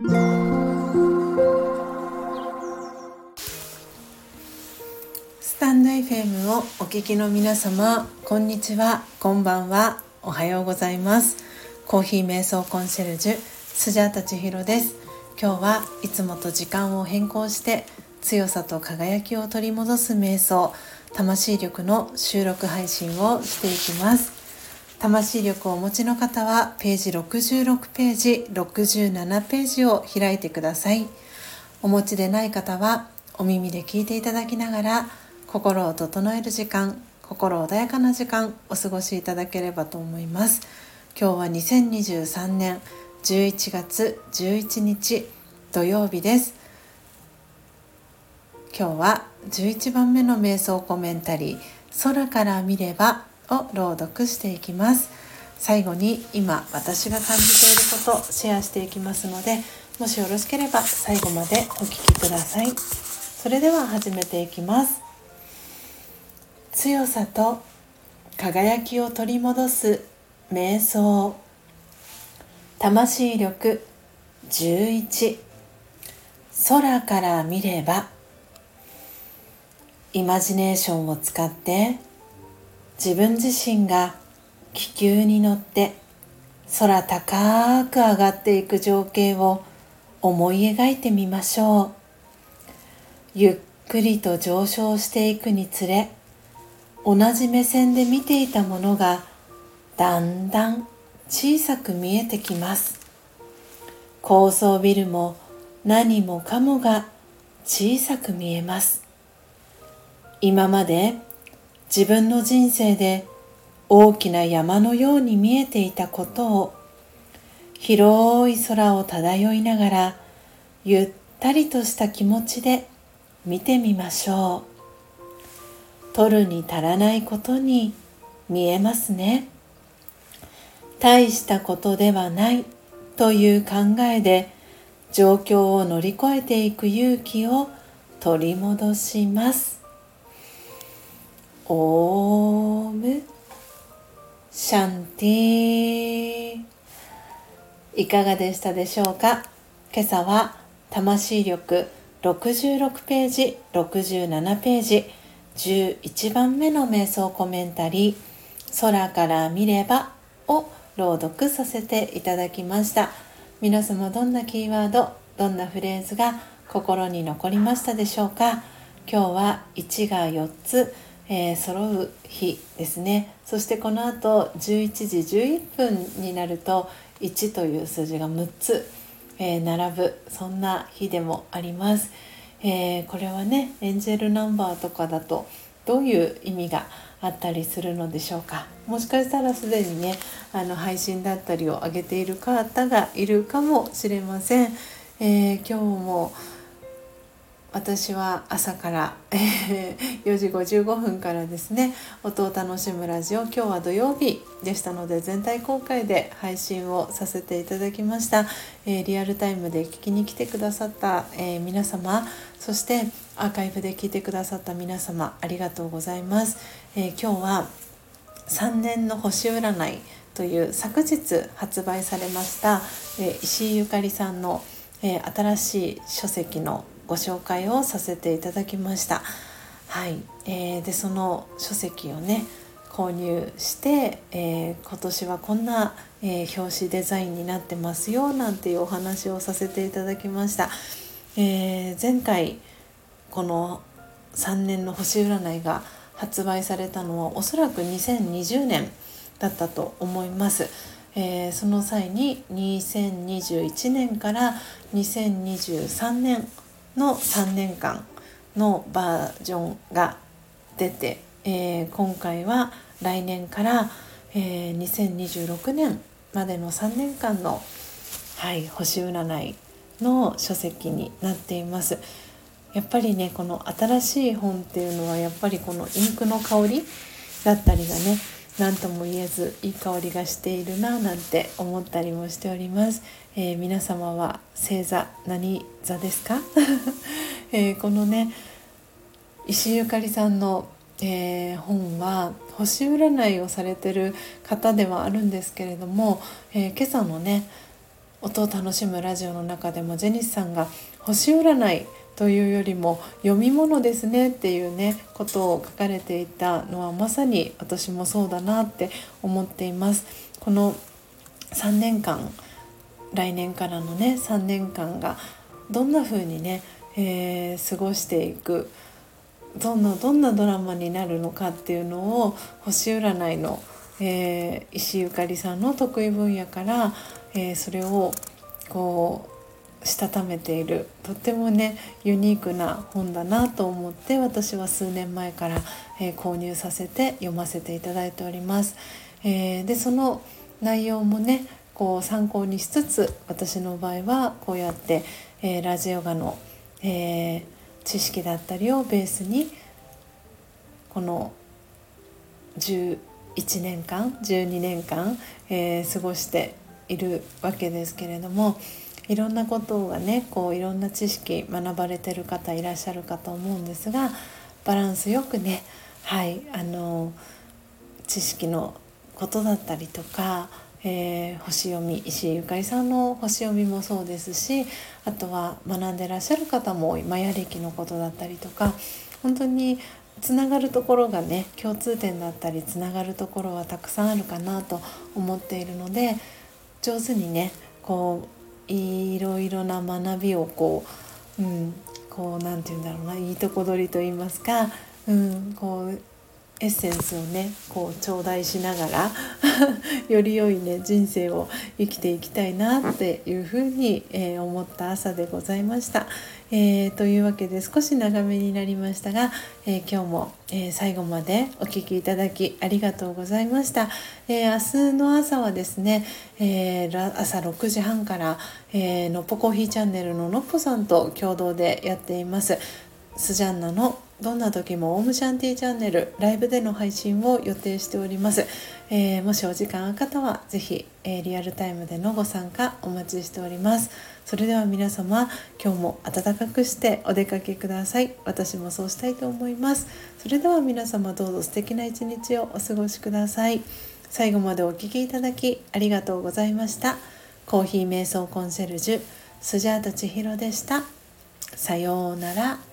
スタンド FM をお聞きの皆様こんにちはこんばんはおはようございます。コーヒー瞑想コンシェルジュスジャータ千尋です。今日はいつもと時間を変更して強さと輝きを取り戻す瞑想魂力の収録配信をしていきます。魂力をお持ちの方はページ66ページ67ページを開いてください。お持ちでない方はお耳で聞いていただきながら心を整える時間心穏やかな時間お過ごしいただければと思います。今日は2023年11月11日土曜日です。今日は11番目の瞑想コメンタリー空から見ればを朗読していきます。最後に今私が感じていることシェアしていきますのでもしよろしければ最後までお聞きください。それでは始めていきます。強さと輝きを取り戻す瞑想。魂力11空から見ればイマジネーションを使って自分自身が気球に乗って空高く上がっていく情景を思い描いてみましょう。ゆっくりと上昇していくにつれ同じ目線で見ていたものがだんだん小さく見えてきます。高層ビルも何もかもが小さく見えます。今まで自分の人生で大きな山のように見えていたことを広い空を漂いながらゆったりとした気持ちで見てみましょう。取るに足らないことに見えますね。大したことではないという考えで状況を乗り越えていく勇気を取り戻します。オームシャンティいかがでしたでしょうか？今朝は魂力66ページ67ページ11番目の瞑想コメンタリー空から見ればを朗読させていただきました。皆様どんなキーワードどんなフレーズが心に残りましたでしょうか？今日は1が4つえー、揃う日ですね。そしてこの後11時11分になると1という数字が6つ、えー、並ぶそんな日でもあります、えー、これはねエンジェルナンバーとかだとどういう意味があったりするのでしょうか。もしかしたらすでにねあの配信だったりを上げている方がいるかもしれません、え今日も私は朝から、4時55分からですね音を楽しむラジオ今日は土曜日でしたので全体公開で配信をさせていただきました、えー、リアルタイムで聞きに来てくださった、えー、皆様そしてアーカイブで聞いてくださった皆様ありがとうございます、え今日は3年の星占いという昨日発売されました、え石井ゆかりさんの、え新しい書籍のご紹介をさせていただきました。はい、えー、でその書籍をね購入して、えー、今年はこんな、えー、表紙デザインになってますよなんていうお話をさせていただきました。えー、前回この3年の星占いが発売されたのはおそらく2020年だったと思います。えー、その際に2021年から2023年の3年間のバージョンが出て、えー、今回は来年から、えー、2026年までの3年間の、はい、星占いの書籍になっています。やっぱりねこの新しい本っていうのはやっぱりこのインクの香りだったりがね何とも言えずいい香りがしているななんて思ったりもしております、えー、皆様は星座何座ですか、えー、このね石井ゆかりさんの、えー、本は星占いをされてる方ではあるんですけれども、え今朝のね音を楽しむラジオの中でもジェニスさんが星占いというよりも読み物ですねっていうねことを書かれていたのはまさに私もそうだなって思っています。この3年間来年からのね3年間がどんな風にね、えー、過ごしていくどんなどんなドラマになるのかっていうのを星占いの、えー、石ゆかりさんの得意分野から、えー、それをこうしたためているとってもねユニークな本だなと思って私は数年前から、えー、購入させて読ませていただいております。えー、でその内容もねこう参考にしつつ私の場合はこうやって、えー、ラジオガの、えー、知識だったりをベースにこの11年間12年間、えー、過ごしているわけですけれどもいろんなことがねこういろんな知識学ばれてる方いらっしゃるかと思うんですがバランスよくねはいあの知識のことだったりとかえー、星読み石井ゆかりさんの星読みもそうですしあとは学んでらっしゃる方もマヤ暦のことだったりとか本当につながるところがね共通点だったりつながるところはたくさんあるかなと思っているので上手にねこういろいろな学びをこう、うん、こうなんて言うんだろうないいとこ取りと言いますか、うん、こうエッセンスをねこう頂戴しながら より良いね人生を生きていきたいなっていうふうに、えー、思った朝でございました。えー、というわけで少し長めになりましたが、えー、今日も、え最後までお聴きいただきありがとうございました。え明日の朝はですね、え朝6時半から、えのっぽコーヒーチャンネルののっぽさんと共同でやっています。スジャンナのどんな時もオームシャンティチャンネルライブでの配信を予定しております、えー、もしお時間ある方はぜひ、えー、リアルタイムでのご参加お待ちしております。それでは皆様今日も暖かくしてお出かけください。私もそうしたいと思います。それでは皆様どうぞ素敵な一日をお過ごしください。最後までお聴きいただきありがとうございました。コーヒー瞑想コンシェルジュスジャータ千尋でした。さようなら。